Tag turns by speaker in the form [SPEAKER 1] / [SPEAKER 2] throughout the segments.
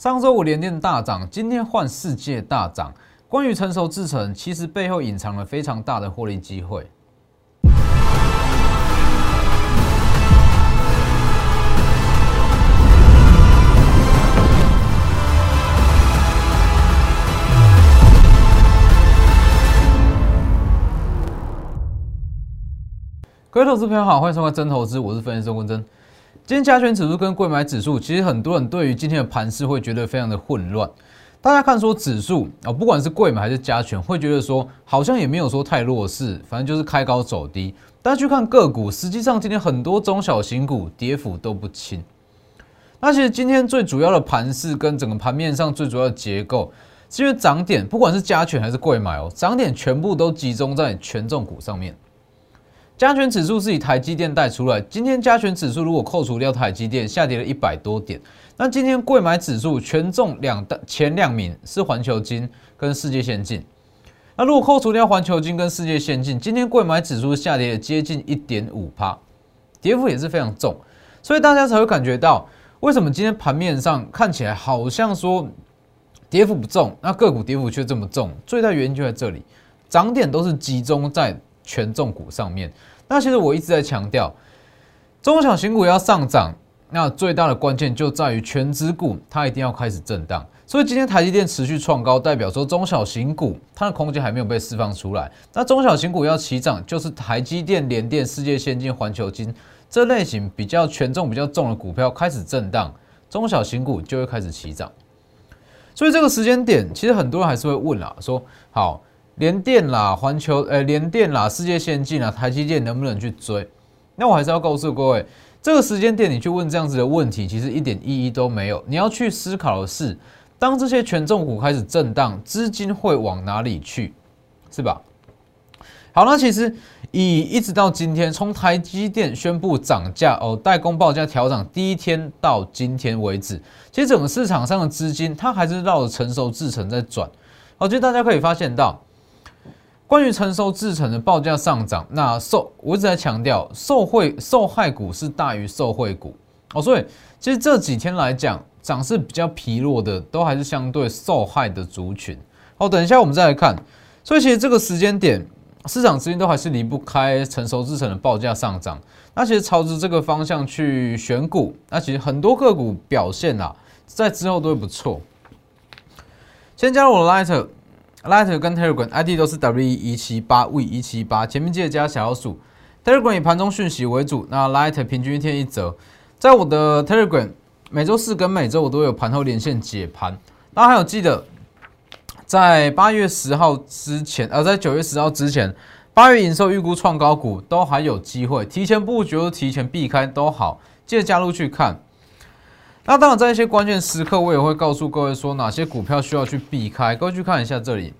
[SPEAKER 1] 上周五连电大涨，今天换世界大涨。关于成熟制程，其实背后隐藏了非常大的获利机会。各位投资朋友好，欢迎收看真投资，我是分析师周坤真。今天加权指数跟贵买指数，其实很多人对于今天的盘势会觉得非常的混乱。大家看说指数啊，不管是贵买还是加权，会觉得说好像也没有说太弱势，反正就是开高走低。大家去看个股，实际上今天很多中小型股跌幅都不轻。那其实今天最主要的盘势跟整个盘面上最主要的结构，是因为涨点不管是加权还是贵买哦，涨点全部都集中在权重股上面。加权指数是以台积电带出来，今天加权指数如果扣除掉台积电，下跌了一百多点。那今天贵买指数权重两的前两名是环球金跟世界先进。那如果扣除掉环球金跟世界先进，今天贵买指数下跌了接近一点五帕，跌幅也是非常重，所以大家才会感觉到为什么今天盘面上看起来好像说跌幅不重，那个股跌幅却这么重，最大原因就在这里，涨点都是集中在权重股上面。那其实我一直在强调，中小型股要上涨，那最大的关键就在于全指股它一定要开始震荡。所以今天台积电持续创高，代表说中小型股它的空间还没有被释放出来。那中小型股要起涨，就是台积电、联电、世界先进、环球金这类型比较权重比较重的股票开始震荡，中小型股就会开始起涨。所以这个时间点，其实很多人还是会问啦，说好。联电啦，环球诶，联电啦，世界先进啦，台积电能不能去追？那我还是要告诉各位，这个时间点你去问这样子的问题，其实一点意义都没有。你要去思考的是，当这些权重股开始震荡，资金会往哪里去，是吧？好，那其实以一直到今天，从台积电宣布涨价哦，代工报价调涨第一天到今天为止，其实整个市场上的资金它还是绕着成熟制程在转。我觉得大家可以发现到。关于成熟制成的报价上涨，那受我一直在强调，受惠受害股是大于受惠股哦，所以其实这几天来讲，涨势比较疲弱的，都还是相对受害的族群哦。等一下我们再来看，所以其实这个时间点，市场资金都还是离不开成熟制成的报价上涨。那其实朝着这个方向去选股，那其实很多个股表现啊，在之后都会不错。先加入我的 Light。Lighter 跟 Telegram ID 都是 W 一七八 V 一七八，前面记得加小老鼠。Telegram 以盘中讯息为主，那 Lighter 平均一天一折。在我的 Telegram 每周四跟每周我都有盘后连线解盘。那还有记得在八月十号之前，呃，在九月十号之前，八月营收预估创高股都还有机会，提前布局或提前避开都好，记得加入去看。那当然，在一些关键时刻，我也会告诉各位说哪些股票需要去避开。各位去看一下这里，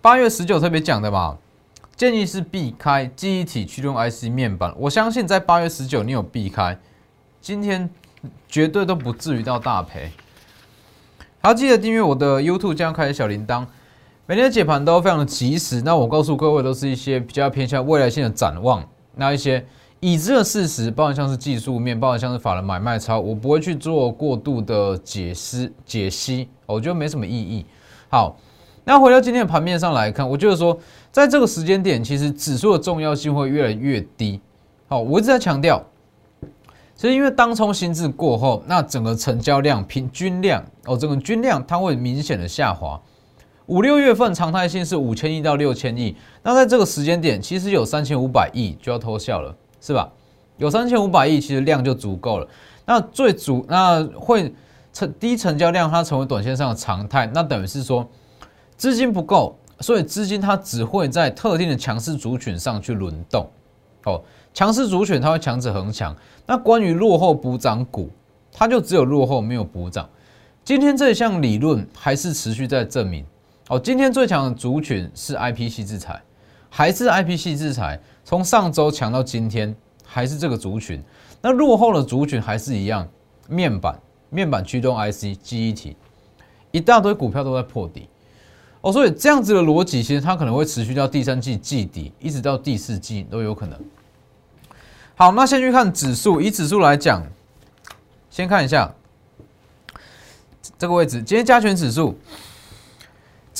[SPEAKER 1] 八月十九特别讲的嘛，建议是避开记忆体驱动 IC 面板。我相信在八月十九你有避开，今天绝对都不至于到大赔。好，记得订阅我的 YouTube，这样开小铃铛，每天的解盘都非常的及时。那我告诉各位，都是一些比较偏向未来性的展望，那一些。已知的事实，包含像是技术面，包含像是法人买卖超，我不会去做过度的解释解析，我觉得没什么意义。好，那回到今天的盘面上来看，我就是说，在这个时间点，其实指数的重要性会越来越低。好，我一直在强调，其实因为当冲心智过后，那整个成交量平均量哦，这个均量它会明显的下滑。五六月份常态性是五千亿到六千亿，那在这个时间点，其实有三千五百亿就要偷笑了。是吧？有三千五百亿，其实量就足够了。那最主那会成低成交量，它成为短线上的常态。那等于是说资金不够，所以资金它只会在特定的强势族群上去轮动。哦，强势族群它会强者恒强。那关于落后补涨股，它就只有落后没有补涨。今天这项理论还是持续在证明。哦，今天最强的族群是 I P C 制裁，还是 I P C 制裁？从上周强到今天，还是这个族群。那落后的族群还是一样，面板、面板驱动 IC、记忆体，一大堆股票都在破底。哦，所以这样子的逻辑，其实它可能会持续到第三季季底，一直到第四季都有可能。好，那先去看指数，以指数来讲，先看一下这个位置，今天加权指数，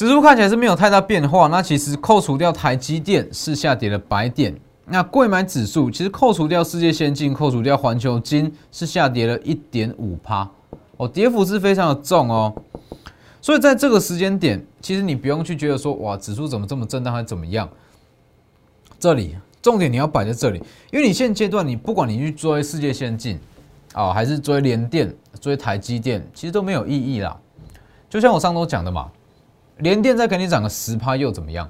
[SPEAKER 1] 指数看起来是没有太大变化。那其实扣除掉台积电是下跌了百点。那贵买指数其实扣除掉世界先进，扣除掉环球金是下跌了一点五趴。哦，跌幅是非常的重哦。所以在这个时间点，其实你不用去觉得说哇，指数怎么这么震荡，还怎么样？这里重点你要摆在这里，因为你现阶段你不管你去追世界先进。哦，还是追联电、追台积电，其实都没有意义啦。就像我上周讲的嘛，联电再给你涨个十趴又怎么样？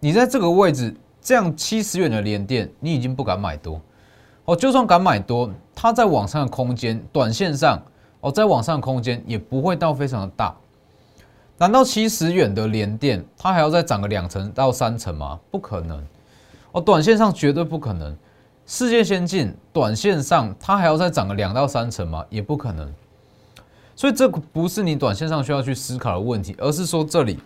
[SPEAKER 1] 你在这个位置这样七十元的联电，你已经不敢买多。哦，就算敢买多，它在网上的空间，短线上哦，在网上的空间也不会到非常的大。难道七十元的联电，它还要再涨个两成到三成吗？不可能。哦，短线上绝对不可能。世界先进，短线上它还要再涨个两到三成吗？也不可能。所以这不是你短线上需要去思考的问题，而是说这里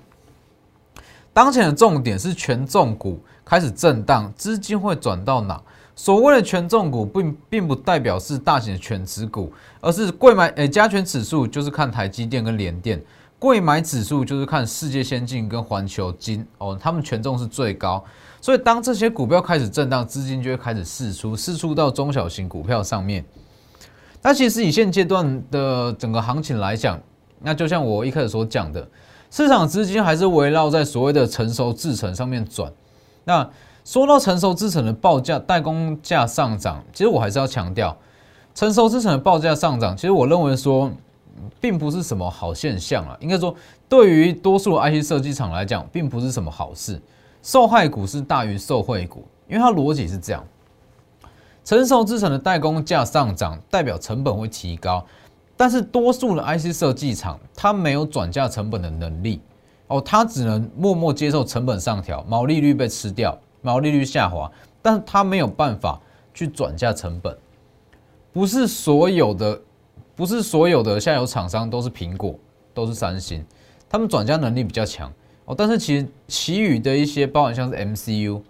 [SPEAKER 1] 当前的重点是权重股开始震荡，资金会转到哪？所谓的权重股，并并不代表是大型的全值股，而是贵买诶加权指数就是看台积电跟联电，贵买指数就是看世界先进跟环球金哦，他们权重是最高。所以，当这些股票开始震荡，资金就会开始释出，释出到中小型股票上面。那其实以现阶段的整个行情来讲，那就像我一开始所讲的，市场资金还是围绕在所谓的成熟制程上面转。那说到成熟制程的报价、代工价上涨，其实我还是要强调，成熟制程的报价上涨，其实我认为说，并不是什么好现象啊。应该说，对于多数 IC 设计厂来讲，并不是什么好事。受害股是大于受惠股，因为它逻辑是这样：成熟制成的代工价上涨，代表成本会提高，但是多数的 IC 设计厂它没有转嫁成本的能力哦，它只能默默接受成本上调，毛利率被吃掉，毛利率下滑，但是它没有办法去转嫁成本。不是所有的，不是所有的下游厂商都是苹果，都是三星，他们转嫁能力比较强。哦，但是其实其余的一些，包含像是 MCU，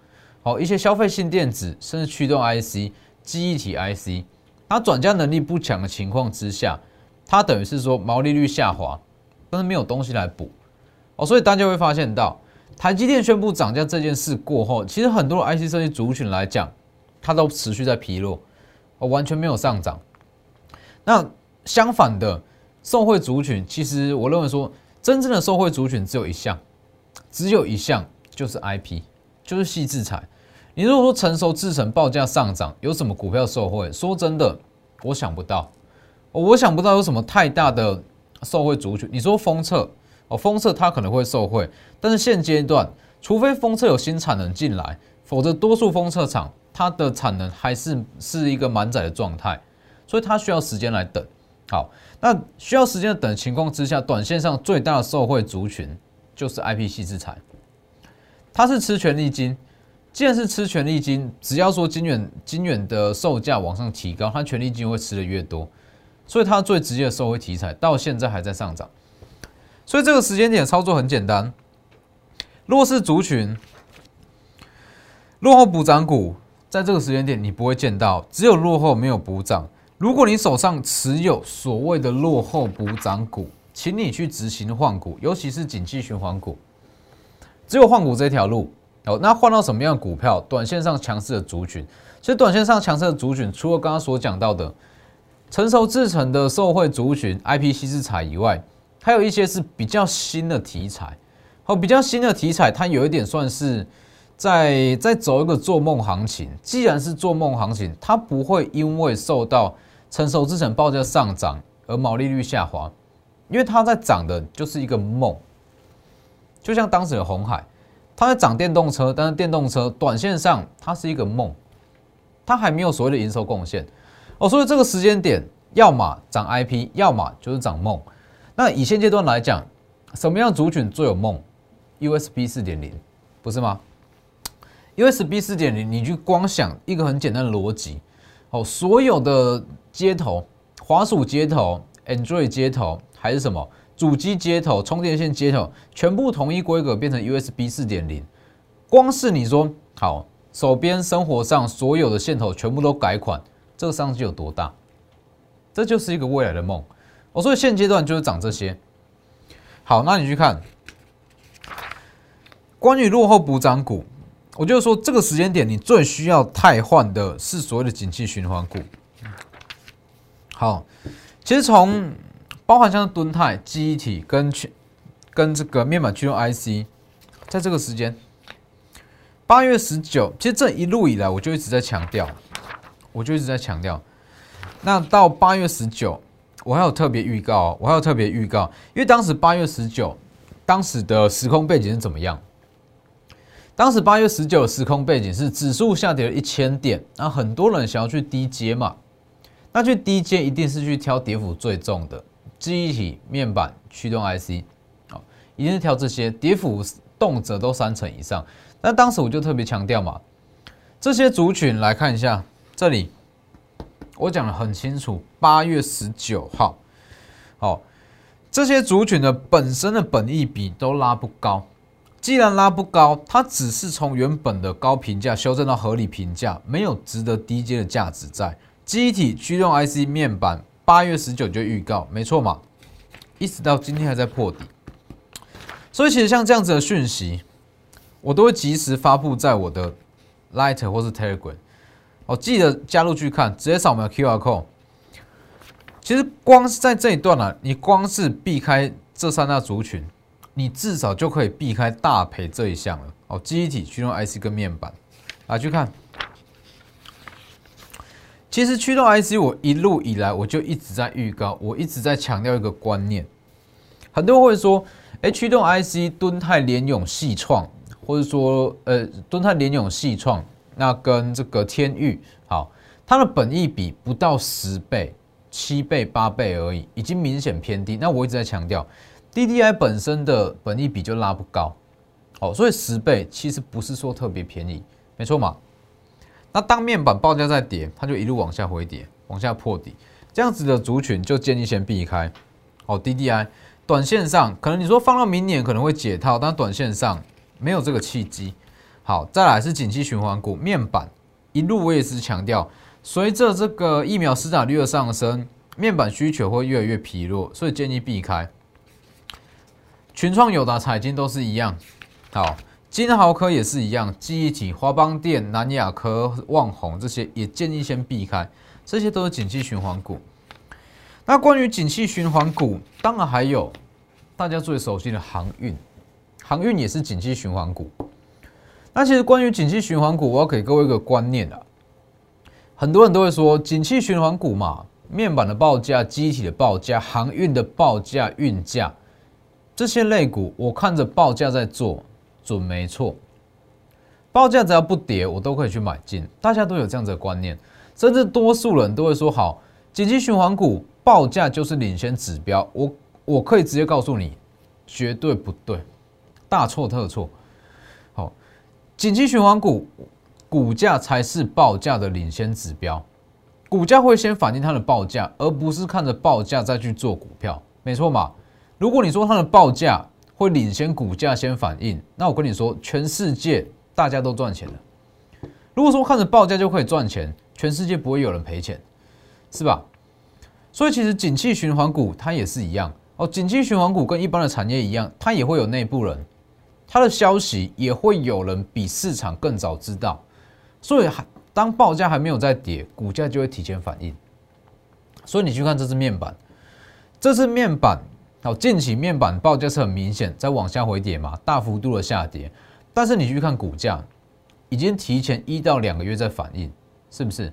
[SPEAKER 1] 好一些消费性电子，甚至驱动 IC、记忆体 IC，它转嫁能力不强的情况之下，它等于是说毛利率下滑，但是没有东西来补。哦，所以大家会发现到，台积电宣布涨价这件事过后，其实很多 IC 设计族群来讲，它都持续在疲弱，哦，完全没有上涨。那相反的，受惠族群，其实我认为说，真正的受惠族群只有一项。只有一项就是 IP，就是细制裁。你如果说成熟制成报价上涨，有什么股票受惠？说真的，我想不到，我想不到有什么太大的受惠族群。你说封测哦，封测它可能会受惠，但是现阶段，除非封测有新产能进来，否则多数封测厂它的产能还是是一个满载的状态，所以它需要时间来等。好，那需要时间的等情况之下，短线上最大的受惠族群。就是 IP 系制裁，它是吃权利金。既然是吃权利金，只要说金远金远的售价往上提高，它权利金会吃的越多，所以它最直接的收回题材到现在还在上涨。所以这个时间点操作很简单，弱势族群、落后补涨股，在这个时间点你不会见到，只有落后没有补涨。如果你手上持有所谓的落后补涨股，请你去执行换股，尤其是景气循环股，只有换股这条路哦。那换到什么样的股票？短线上强势的族群，其实短线上强势的族群，除了刚刚所讲到的成熟制成的受惠族群、，IPC 制材以外，还有一些是比较新的题材。哦，比较新的题材，它有一点算是在在走一个做梦行情。既然是做梦行情，它不会因为受到成熟制成报价上涨而毛利率下滑。因为它在涨的就是一个梦，就像当时的红海，它在涨电动车，但是电动车短线上它是一个梦，它还没有所谓的营收贡献哦，所以这个时间点，要么涨 IP，要么就是涨梦。那以现阶段来讲，什么样族群最有梦？USB 四点零，不是吗？USB 四点零，你去光想一个很简单的逻辑哦，所有的接头，滑鼠接头，Android 接头。还是什么主机接头、充电线接头，全部统一规格变成 USB 四点零。光是你说好，手边生活上所有的线头全部都改款，这个商机有多大？这就是一个未来的梦我说现阶段就是涨这些。好，那你去看关于落后补涨股，我就说这个时间点你最需要汰换的是所谓的景气循环股。好，其实从包含像敦泰、记忆体跟去跟这个面板驱动 IC，在这个时间八月十九，其实这一路以来我就一直在强调，我就一直在强调。那到八月十九。我还有特别预告，我还有特别预告，因为当时八月十九，当时的时空背景是怎么样？当时八月十九时空背景是指数下跌了一千点，那很多人想要去低阶嘛，那去低阶一定是去挑跌幅最重的记忆体、面板、驱动 IC，好，一定是挑这些跌幅动辄都三成以上。那当时我就特别强调嘛，这些族群来看一下这里。我讲的很清楚，八月十九号，好，这些族群的本身的本益比都拉不高。既然拉不高，它只是从原本的高评价修正到合理评价，没有值得低阶的价值在。机体驱动 IC 面板，八月十九就预告，没错嘛，一直到今天还在破底。所以其实像这样子的讯息，我都会及时发布在我的 Light 或是 Telegram。哦，记得加入去看，直接扫描 Q R code。其实光是在这一段呢，你光是避开这三大族群，你至少就可以避开大赔这一项了。哦，记忆体驱动 IC 跟面板，来去看。其实驱动 IC 我一路以来我就一直在预告，我一直在强调一个观念。很多人会说，哎，驱动 IC 敦泰联永细创，或者说呃敦泰联永细创。那跟这个天域好，它的本益比不到十倍、七倍、八倍而已，已经明显偏低。那我一直在强调，DDI 本身的本益比就拉不高，哦，所以十倍其实不是说特别便宜，没错嘛。那当面板报价在跌，它就一路往下回跌，往下破底，这样子的族群就建议先避开。哦，DDI 短线上可能你说放到明年可能会解套，但短线上没有这个契机。好，再来是景气循环股面板，一路我也是强调，随着这个疫苗施打率的上升，面板需求会越来越疲弱，所以建议避开。群创、友达、彩金都是一样，好，金豪科也是一样，记忆体、华邦电、南亚科、旺宏这些也建议先避开，这些都是景气循环股。那关于景气循环股，当然还有大家最熟悉的航运，航运也是景气循环股。那其实关于景气循环股，我要给各位一个观念啊。很多人都会说，景气循环股嘛，面板的报价、机体的报价、航运的报价、运价这些类股，我看着报价在做，准没错。报价只要不跌，我都可以去买进。大家都有这样子的观念，甚至多数人都会说，好，紧急循环股报价就是领先指标。我我可以直接告诉你，绝对不对，大错特错。好，紧急循环股股价才是报价的领先指标，股价会先反映它的报价，而不是看着报价再去做股票，没错嘛？如果你说它的报价会领先股价先反应，那我跟你说，全世界大家都赚钱了。如果说看着报价就可以赚钱，全世界不会有人赔钱，是吧？所以其实景气循环股它也是一样哦，景气循环股跟一般的产业一样，它也会有内部人。它的消息也会有人比市场更早知道，所以还当报价还没有在跌，股价就会提前反应。所以你去看这支面板，这支面板好，近期面板报价是很明显在往下回跌嘛，大幅度的下跌。但是你去看股价，已经提前一到两个月在反应，是不是？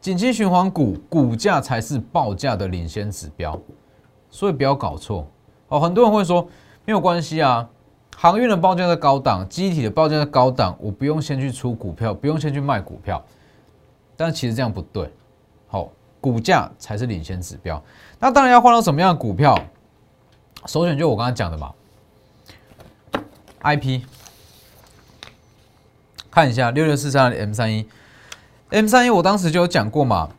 [SPEAKER 1] 景气循环股股价才是报价的领先指标，所以不要搞错哦。很多人会说没有关系啊。航运的报价在高档，机体的报价在高档，我不用先去出股票，不用先去卖股票，但其实这样不对，好，股价才是领先指标。那当然要换到什么样的股票？首选就我刚才讲的嘛，IP，看一下六六四三的 M 三一，M 三一我当时就有讲过嘛。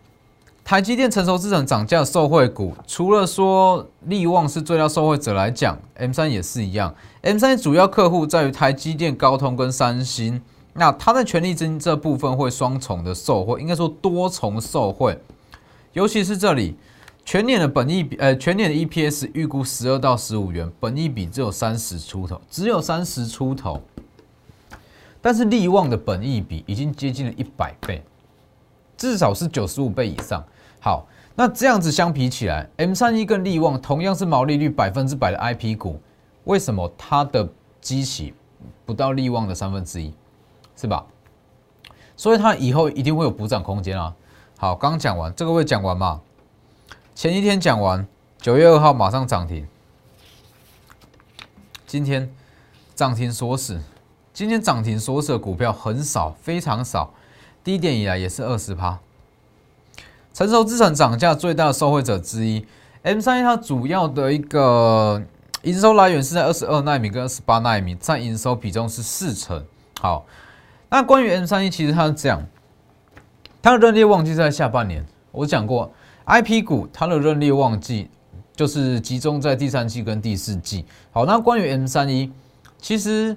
[SPEAKER 1] 台积电成熟制程涨价受惠股，除了说利旺是最大受惠者来讲，M 三也是一样。M 三主要客户在于台积电、高通跟三星，那它在权力金这部分会双重的受惠，应该说多重受惠。尤其是这里全年的本益比，呃，全年的 EPS 预估十二到十五元，本益比只有三十出头，只有三十出头。但是利旺的本益比已经接近了一百倍，至少是九十五倍以上。好，那这样子相比起来，M 三一跟利旺同样是毛利率百分之百的 IP 股，为什么它的基期不到利旺的三分之一，是吧？所以它以后一定会有补涨空间啊。好，刚讲完这个会讲完嘛？前一天讲完，九月二号马上涨停，今天涨停锁死。今天涨停锁死的股票很少，非常少，低点以来也是二十趴。成熟资产涨价最大的受惠者之一，M 三一它主要的一个营收来源是在二十二纳米跟二十八纳米，占营收比重是四成。好，那关于 M 三一，其实它是这样，它的认列旺季在下半年，我讲过。I P 股它的认列旺季就是集中在第三季跟第四季。好，那关于 M 三一，其实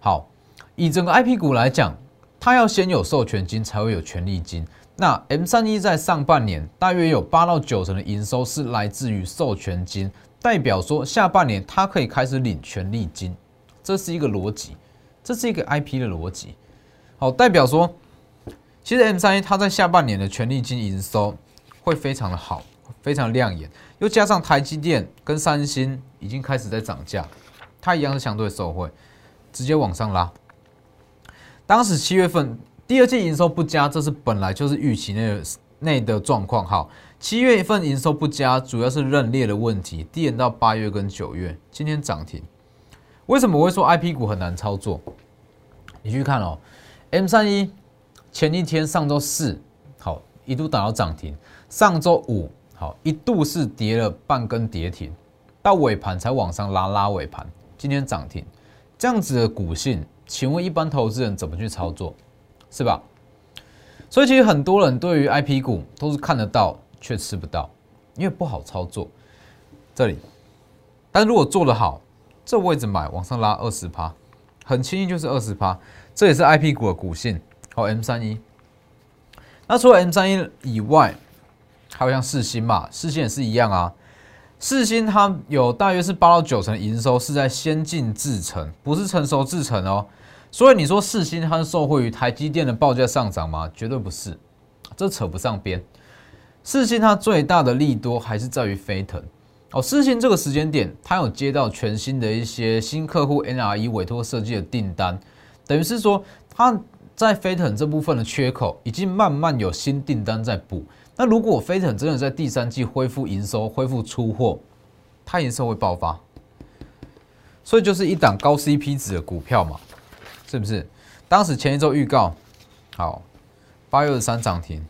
[SPEAKER 1] 好以整个 I P 股来讲，它要先有授权金才会有权利金。那 M 三一在上半年大约有八到九成的营收是来自于授权金，代表说下半年它可以开始领权利金，这是一个逻辑，这是一个 I P 的逻辑。好，代表说，其实 M 三一它在下半年的权利金营收。会非常的好，非常亮眼，又加上台积电跟三星已经开始在涨价，它一样是相对受惠，直接往上拉。当时七月份第二季营收不佳，这是本来就是预期内内的状况。好，七月份营收不佳，主要是认列的问题，递延到八月跟九月，今天涨停。为什么我会说 I P 股很难操作？你去看哦，M 三一前一天上周四好一度打到涨停。上周五好一度是跌了半根跌停，到尾盘才往上拉拉尾盘，今天涨停，这样子的股性，请问一般投资人怎么去操作，是吧？所以其实很多人对于 I P 股都是看得到却吃不到，因为不好操作。这里，但如果做得好，这位置买往上拉二十趴，很轻易就是二十趴，这也是 I P 股的股性。好 M 三一，那除了 M 三一以外。还有像四星嘛，四星也是一样啊。四星它有大约是八到九成营收是在先进制程，不是成熟制程哦。所以你说四星它是受惠于台积电的报价上涨吗？绝对不是，这扯不上边。四星它最大的利多还是在于飞腾哦。四星这个时间点，它有接到全新的一些新客户 NRE 委托设计的订单，等于是说它在飞腾这部分的缺口已经慢慢有新订单在补。那如果飞腾真的在第三季恢复营收、恢复出货，它营收会爆发，所以就是一档高 CP 值的股票嘛，是不是？当时前一周预告好，八月二十三涨停，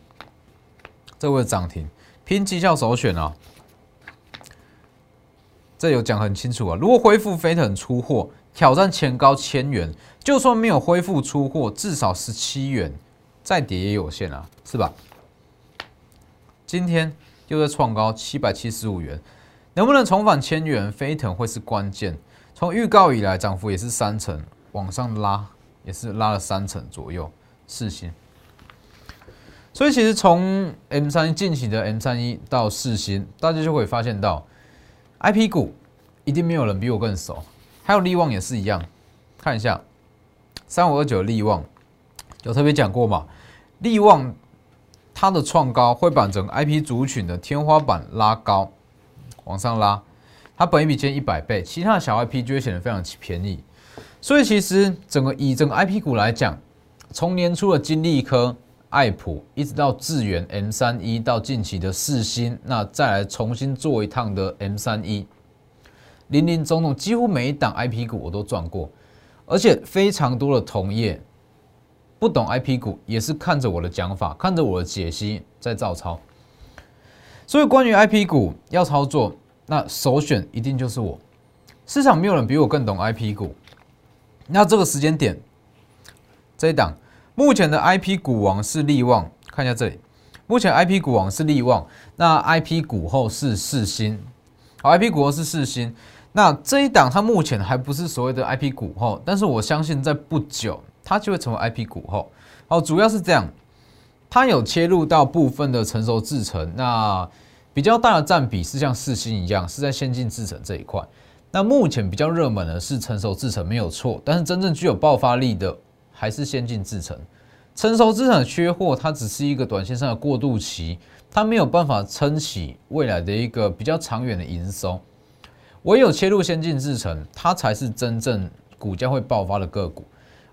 [SPEAKER 1] 这位涨停拼绩效首选啊，这有讲很清楚啊。如果恢复飞腾出货，挑战前高千元，就算没有恢复出货，至少十七元，再跌也有限啊，是吧？今天又在创高七百七十五元，能不能重返千元？飞腾会是关键。从预告以来，涨幅也是三成，往上拉也是拉了三成左右。四星，所以其实从 M 三近期的 M 三一到四星，大家就会发现到 I P 股一定没有人比我更熟。还有利旺也是一样，看一下三五二九利旺，有特别讲过嘛？利旺。它的创高会把整个 I P 族群的天花板拉高，往上拉。它本一比减一百倍，其他的小 I P 就会显得非常便宜。所以其实整个以整个 I P 股来讲，从年初的金利科、爱普，一直到智远 M 三一，到近期的四星，那再来重新做一趟的 M 三一，林林总总，几乎每一档 I P 股我都赚过，而且非常多的同业。不懂 I P 股也是看着我的讲法，看着我的解析在照抄。所以关于 I P 股要操作，那首选一定就是我。市场没有人比我更懂 I P 股。那这个时间点，这一档目前的 I P 股王是利旺，看一下这里，目前 I P 股王是利旺，那 I P 股后是四星，好，I P 股后是四星。那这一档它目前还不是所谓的 I P 股后，但是我相信在不久。它就会成为 IP 股后，好，主要是这样，它有切入到部分的成熟制程，那比较大的占比是像四星一样，是在先进制程这一块。那目前比较热门的是成熟制程，没有错。但是真正具有爆发力的还是先进制程。成熟制程缺货，它只是一个短线上的过渡期，它没有办法撑起未来的一个比较长远的营收。唯有切入先进制程，它才是真正股价会爆发的个股。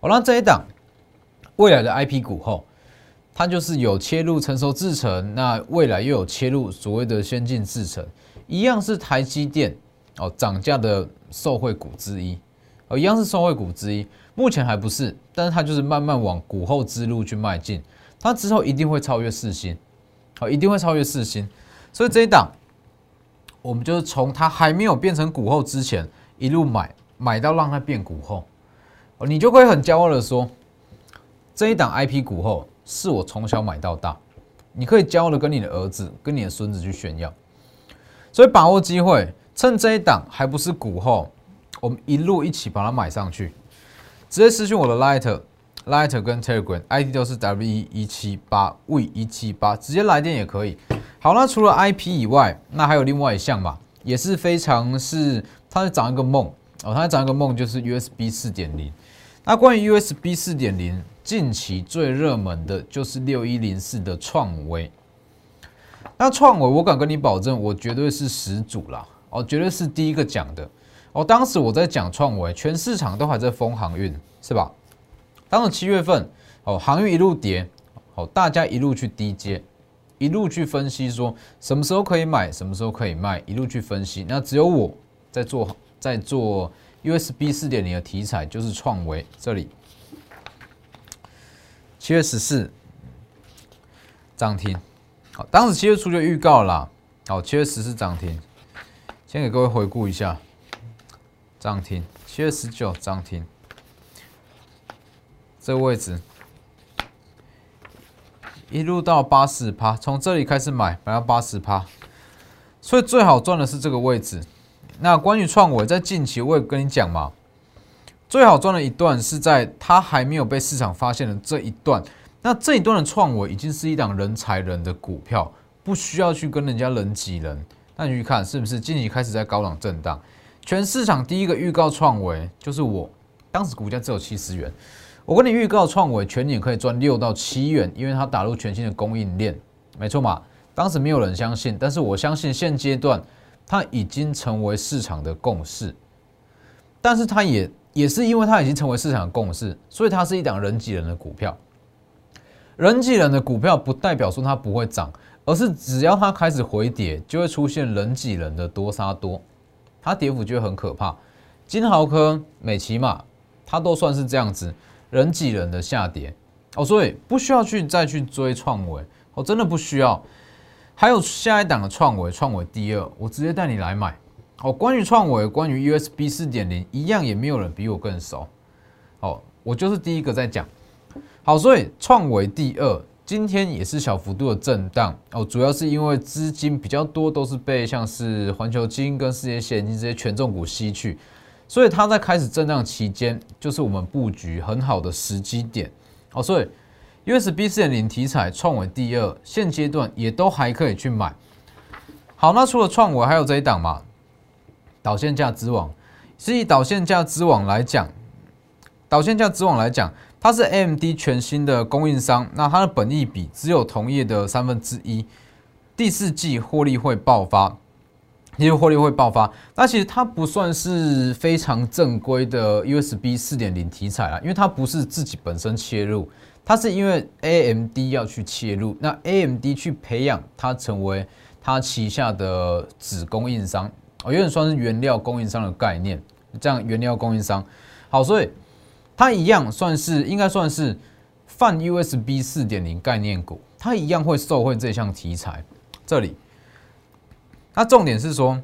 [SPEAKER 1] 好，那这一档未来的 IP 股后，它就是有切入成熟制程，那未来又有切入所谓的先进制程，一样是台积电哦涨价的受惠股之一，哦一样是受惠股之一。目前还不是，但是它就是慢慢往股后之路去迈进，它之后一定会超越四星，好，一定会超越四星。所以这一档，我们就是从它还没有变成股后之前，一路买买到让它变股后，你就会很骄傲的说，这一档 IP 股后是我从小买到大，你可以骄傲的跟你的儿子、跟你的孙子去炫耀。所以把握机会，趁这一档还不是股后，我们一路一起把它买上去。直接私讯我的 Light，Light 跟 Telegram，ID 都是 W 一一七八 V 一七八，直接来电也可以。好，那除了 IP 以外，那还有另外一项嘛，也是非常是，它在长一个梦哦，它在长一个梦，就是 USB 四点零。那关于 USB 四点零，近期最热门的就是六一零四的创维。那创维，我敢跟你保证，我绝对是始祖啦，哦，绝对是第一个讲的。哦，当时我在讲创维，全市场都还在封航运，是吧？当时七月份，哦，航运一路跌，哦，大家一路去低接，一路去分析说什么时候可以买，什么时候可以卖，一路去分析。那只有我在做，在做 USB 四点零的题材，就是创维这里。七月十四涨停，好，当时七月初就预告了，好，七月十四涨停，先给各位回顾一下。涨停，七月十九涨停，这个位置。一路到八十趴，从这里开始买，买到八十趴，所以最好赚的是这个位置。那关于创维，在近期我也跟你讲嘛，最好赚的一段是在它还没有被市场发现的这一段。那这一段的创维已经是一档人才人的股票，不需要去跟人家人挤人。那你去看是不是近期开始在高档震荡？全市场第一个预告创维就是我，当时股价只有七十元，我跟你预告创维全年可以赚六到七元，因为它打入全新的供应链，没错嘛？当时没有人相信，但是我相信现阶段它已经成为市场的共识，但是它也也是因为它已经成为市场的共识，所以它是一档人挤人的股票。人挤人的股票不代表说它不会涨，而是只要它开始回跌，就会出现人挤人的多杀多。它跌幅就会很可怕，金豪科、美骑马，它都算是这样子人挤人的下跌哦，所以不需要去再去追创维哦，真的不需要。还有下一档的创维，创维第二，我直接带你来买哦。关于创维，关于 USB 四点零，一样也没有人比我更熟哦，我就是第一个在讲。好，所以创维第二。今天也是小幅度的震荡哦，主要是因为资金比较多，都是被像是环球金跟世界现金这些权重股吸去，所以它在开始震荡期间，就是我们布局很好的时机点哦。所以 USB 四点零题材创维第二，现阶段也都还可以去买。好，那除了创维，还有这一档嘛？导线架之王，是以导线架之王来讲，导线架之王来讲。它是 AMD 全新的供应商，那它的本益比只有同业的三分之一，第四季获利会爆发，因为获利会爆发。那其实它不算是非常正规的 USB 四点零题材啊，因为它不是自己本身切入，它是因为 AMD 要去切入，那 AMD 去培养它成为它旗下的子供应商，哦，有点算是原料供应商的概念，这样原料供应商，好，所以。它一样算是应该算是泛 USB 四点零概念股，它一样会受惠这项题材。这里，那重点是说，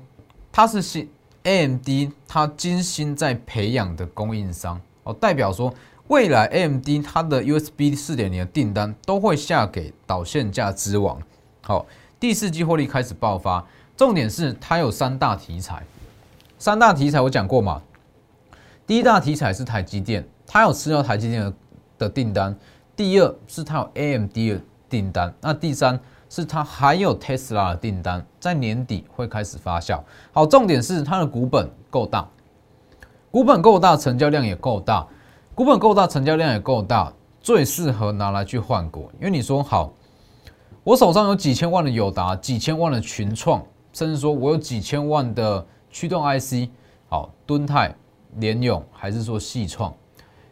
[SPEAKER 1] 它是新 AMD，它精心在培养的供应商哦，代表说未来 AMD 它的 USB 四点零的订单都会下给导线架之王。好，第四季获利开始爆发，重点是它有三大题材，三大题材我讲过嘛，第一大题材是台积电。它有吃到台积电的的订单，第二是它有 AMD 的订单，那第三是它还有 Tesla 的订单在年底会开始发酵。好，重点是它的股本够大，股本够大，成交量也够大，股本够大，成交量也够大，最适合拿来去换股。因为你说好，我手上有几千万的友达，几千万的群创，甚至说我有几千万的驱动 IC，好，敦泰、联勇还是说细创，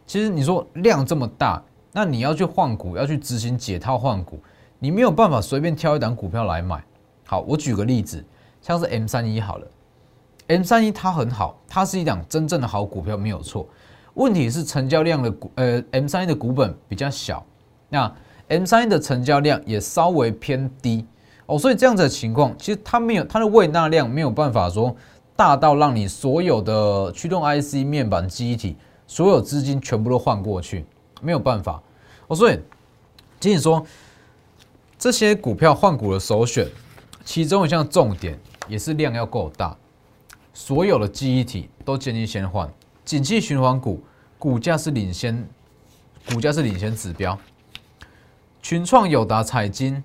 [SPEAKER 1] 其实你说量这么大。那你要去换股，要去执行解套换股，你没有办法随便挑一档股票来买。好，我举个例子，像是 M 三一好了，M 三一它很好，它是一档真正的好股票，没有错。问题是成交量的股，呃，M 三的股本比较小，那 M 三的成交量也稍微偏低哦，所以这样子的情况，其实它没有它的位纳量没有办法说大到让你所有的驱动 IC 面板记忆体所有资金全部都换过去，没有办法。哦，所以仅仅说这些股票换股的首选，其中一项重点也是量要够大，所有的记忆体都建议先换。景气循环股股价是领先，股价是领先指标。群创、友达、彩金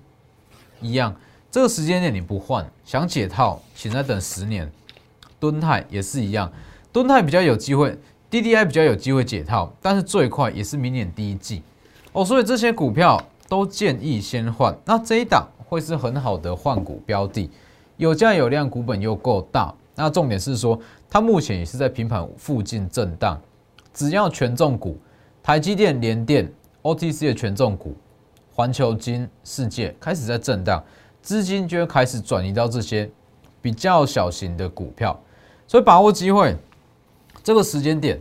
[SPEAKER 1] 一样，这个时间点你不换，想解套，请再等十年。敦泰也是一样，敦泰比较有机会，DDI 比较有机会解套，但是最快也是明年第一季。哦，所以这些股票都建议先换。那这一档会是很好的换股标的，有价有量，股本又够大。那重点是说，它目前也是在平盘附近震荡。只要权重股，台积电、联电、OTC 的权重股，环球金、世界开始在震荡，资金就会开始转移到这些比较小型的股票。所以把握机会，这个时间点。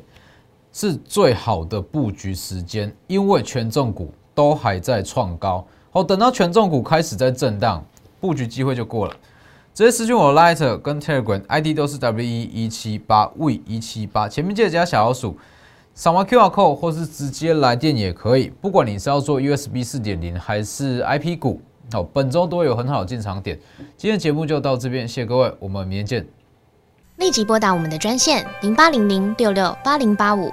[SPEAKER 1] 是最好的布局时间，因为权重股都还在创高。好，等到权重股开始在震荡，布局机会就过了。直接私讯我 Light 跟 Telegram ID 都是 W 一一七八 V 一七八，前面记得加小老鼠，扫码 QR code 或是直接来电也可以。不管你是要做 USB 四点零还是 IP 股，好，本周都有很好的进场点。今天节目就到这边，谢谢各位，我们明天见。
[SPEAKER 2] 立即拨打我们的专线零八零零六六八零八五。